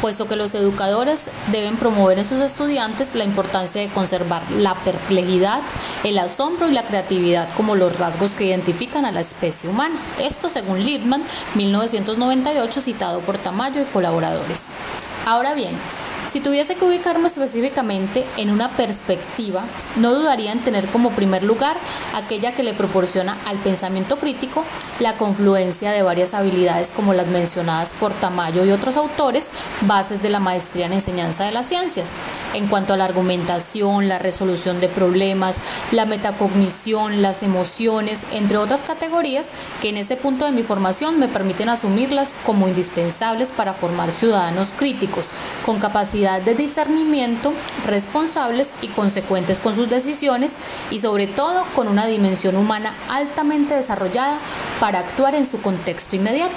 puesto que los educadores deben promover en sus estudiantes la importancia de conservar la perplejidad, el asombro y la creatividad como los rasgos que identifican a la especie humana. Esto según Liebman, 1998, citado por Tamayo y colaboradores. Ahora bien, si tuviese que ubicarme específicamente en una perspectiva, no dudaría en tener como primer lugar aquella que le proporciona al pensamiento crítico la confluencia de varias habilidades como las mencionadas por Tamayo y otros autores, bases de la maestría en enseñanza de las ciencias, en cuanto a la argumentación, la resolución de problemas, la metacognición, las emociones, entre otras categorías que en este punto de mi formación me permiten asumirlas como indispensables para formar ciudadanos críticos, con capacidad de discernimiento, responsables y consecuentes con sus decisiones y sobre todo con una dimensión humana altamente desarrollada para actuar en su contexto inmediato.